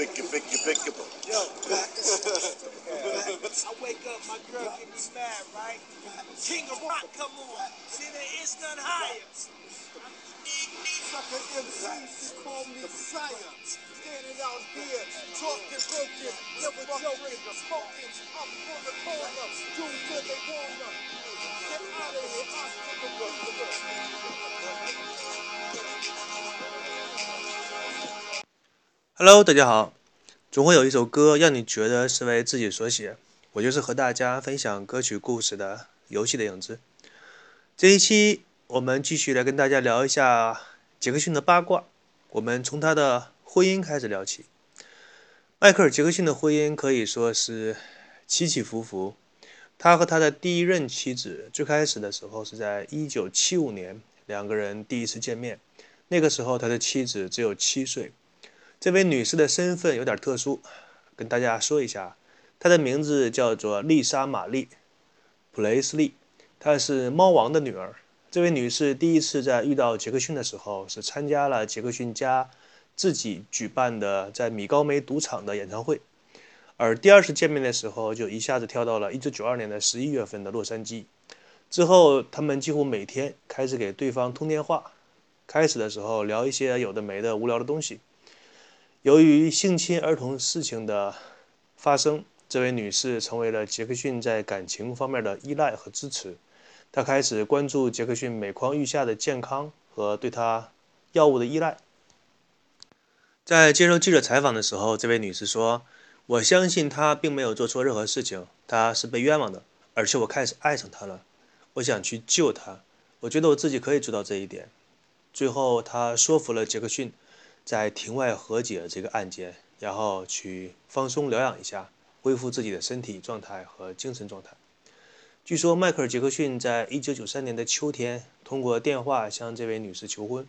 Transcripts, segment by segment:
pick it, pick it, pick it. Yo, I wake up, my girl get me mad, right? King of rock, come on. See, there is none higher. Sucker MCs call me sire. Standing out here, talking broken, never joking, smoking. I'm from the corner, do what they wanna. Get out of here, I'm from the Hello，大家好。总会有一首歌让你觉得是为自己所写，我就是和大家分享歌曲故事的游戏的影子。这一期我们继续来跟大家聊一下杰克逊的八卦。我们从他的婚姻开始聊起。迈克尔·杰克逊的婚姻可以说是起起伏伏。他和他的第一任妻子最开始的时候是在1975年，两个人第一次见面。那个时候他的妻子只有七岁。这位女士的身份有点特殊，跟大家说一下，她的名字叫做丽莎·玛丽·普雷斯利，她是猫王的女儿。这位女士第一次在遇到杰克逊的时候，是参加了杰克逊家自己举办的在米高梅赌场的演唱会，而第二次见面的时候，就一下子跳到了1992年的11月份的洛杉矶。之后，他们几乎每天开始给对方通电话，开始的时候聊一些有的没的无聊的东西。由于性侵儿童事情的发生，这位女士成为了杰克逊在感情方面的依赖和支持。她开始关注杰克逊每况愈下的健康和对他药物的依赖。在接受记者采访的时候，这位女士说：“我相信他并没有做错任何事情，他是被冤枉的，而且我开始爱上他了。我想去救他，我觉得我自己可以做到这一点。”最后，她说服了杰克逊。在庭外和解这个案件，然后去放松疗养一下，恢复自己的身体状态和精神状态。据说迈克尔·杰克逊在一九九三年的秋天通过电话向这位女士求婚。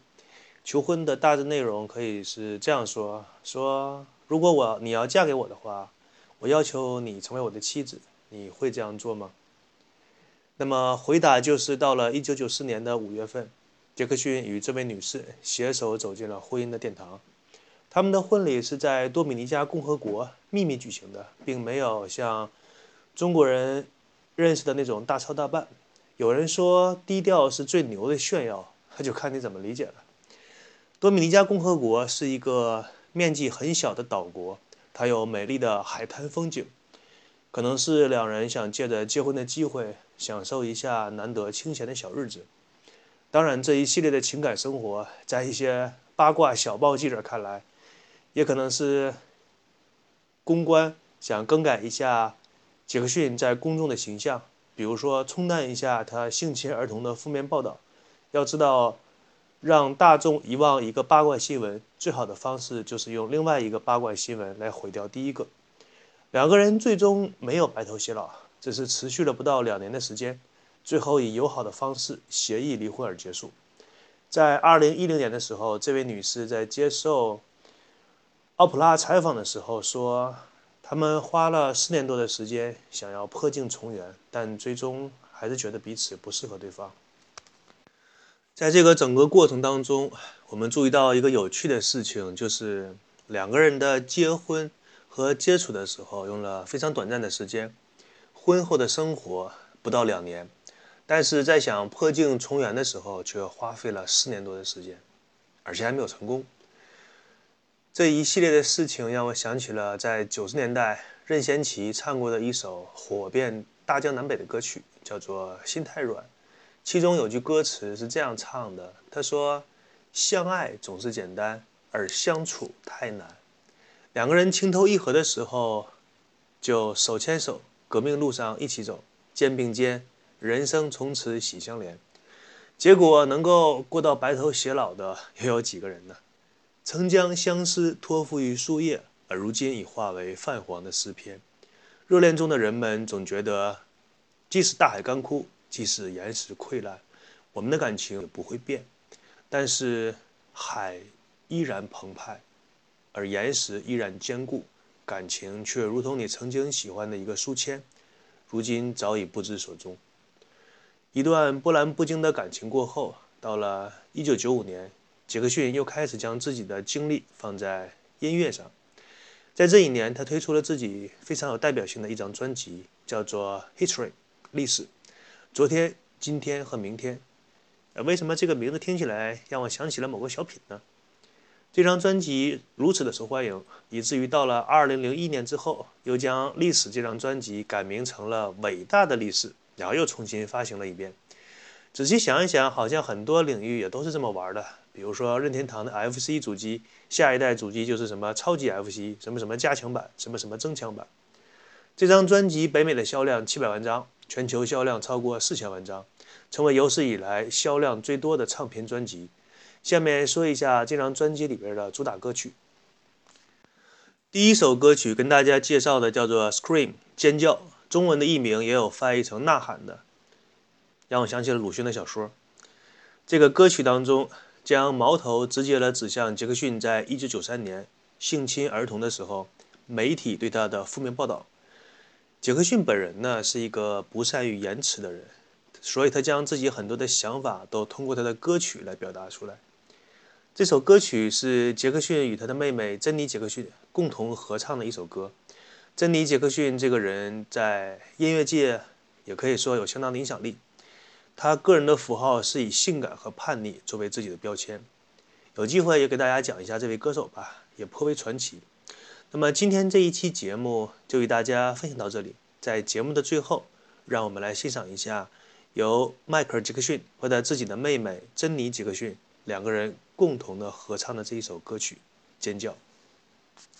求婚的大致内容可以是这样说：说如果我你要嫁给我的话，我要求你成为我的妻子，你会这样做吗？那么回答就是到了一九九四年的五月份。杰克逊与这位女士携手走进了婚姻的殿堂。他们的婚礼是在多米尼加共和国秘密举行的，并没有像中国人认识的那种大操大办。有人说低调是最牛的炫耀，那就看你怎么理解了。多米尼加共和国是一个面积很小的岛国，它有美丽的海滩风景，可能是两人想借着结婚的机会，享受一下难得清闲的小日子。当然，这一系列的情感生活，在一些八卦小报记者看来，也可能是公关想更改一下杰克逊在公众的形象，比如说冲淡一下他性侵儿童的负面报道。要知道，让大众遗忘一个八卦新闻，最好的方式就是用另外一个八卦新闻来毁掉第一个。两个人最终没有白头偕老，只是持续了不到两年的时间。最后以友好的方式协议离婚而结束。在二零一零年的时候，这位女士在接受奥普拉采访的时候说：“他们花了四年多的时间想要破镜重圆，但最终还是觉得彼此不适合对方。”在这个整个过程当中，我们注意到一个有趣的事情，就是两个人的结婚和接触的时候用了非常短暂的时间，婚后的生活不到两年。但是在想破镜重圆的时候，却花费了四年多的时间，而且还没有成功。这一系列的事情让我想起了在九十年代任贤齐唱过的一首火遍大江南北的歌曲，叫做《心太软》。其中有句歌词是这样唱的：“他说，相爱总是简单，而相处太难。两个人情投意合的时候，就手牵手，革命路上一起走，肩并肩。”人生从此喜相连，结果能够过到白头偕老的又有几个人呢？曾将相思托付于树叶，而如今已化为泛黄的诗篇。热恋中的人们总觉得，即使大海干枯，即使岩石溃烂，我们的感情也不会变。但是海依然澎湃，而岩石依然坚固，感情却如同你曾经喜欢的一个书签，如今早已不知所踪。一段波澜不惊的感情过后，到了1995年，杰克逊又开始将自己的精力放在音乐上。在这一年，他推出了自己非常有代表性的一张专辑，叫做《History》历史。昨天、今天和明天。呃，为什么这个名字听起来让我想起了某个小品呢？这张专辑如此的受欢迎，以至于到了2001年之后，又将《历史》这张专辑改名成了《伟大的历史》，然后又重新发行了一遍。仔细想一想，好像很多领域也都是这么玩的。比如说任天堂的 FC 主机，下一代主机就是什么超级 FC，什么什么加强版，什么什么增强版。这张专辑北美的销量七百万张，全球销量超过四千万张，成为有史以来销量最多的唱片专辑。下面说一下这张专辑里边的主打歌曲。第一首歌曲跟大家介绍的叫做《Scream》，尖叫，中文的译名也有翻译成《呐喊》的。让我想起了鲁迅的小说。这个歌曲当中，将矛头直接的指向杰克逊在一九九三年性侵儿童的时候，媒体对他的负面报道。杰克逊本人呢是一个不善于言辞的人，所以他将自己很多的想法都通过他的歌曲来表达出来。这首歌曲是杰克逊与他的妹妹珍妮·杰克逊共同合唱的一首歌。珍妮·杰克逊这个人在音乐界也可以说有相当的影响力。他个人的符号是以性感和叛逆作为自己的标签。有机会也给大家讲一下这位歌手吧，也颇为传奇。那么今天这一期节目就与大家分享到这里。在节目的最后，让我们来欣赏一下由迈克尔·杰克逊和他自己的妹妹珍妮·杰克逊两个人共同的合唱的这一首歌曲《尖叫》。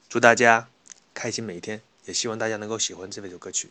祝大家开心每一天，也希望大家能够喜欢这首歌曲。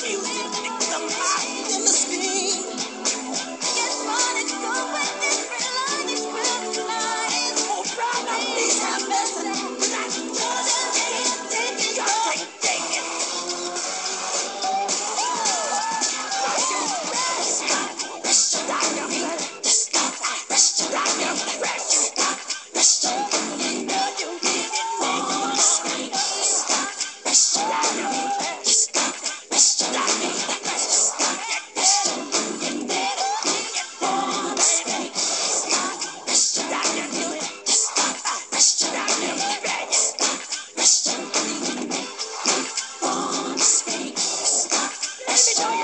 you. Niggas, I'm hot. Yes.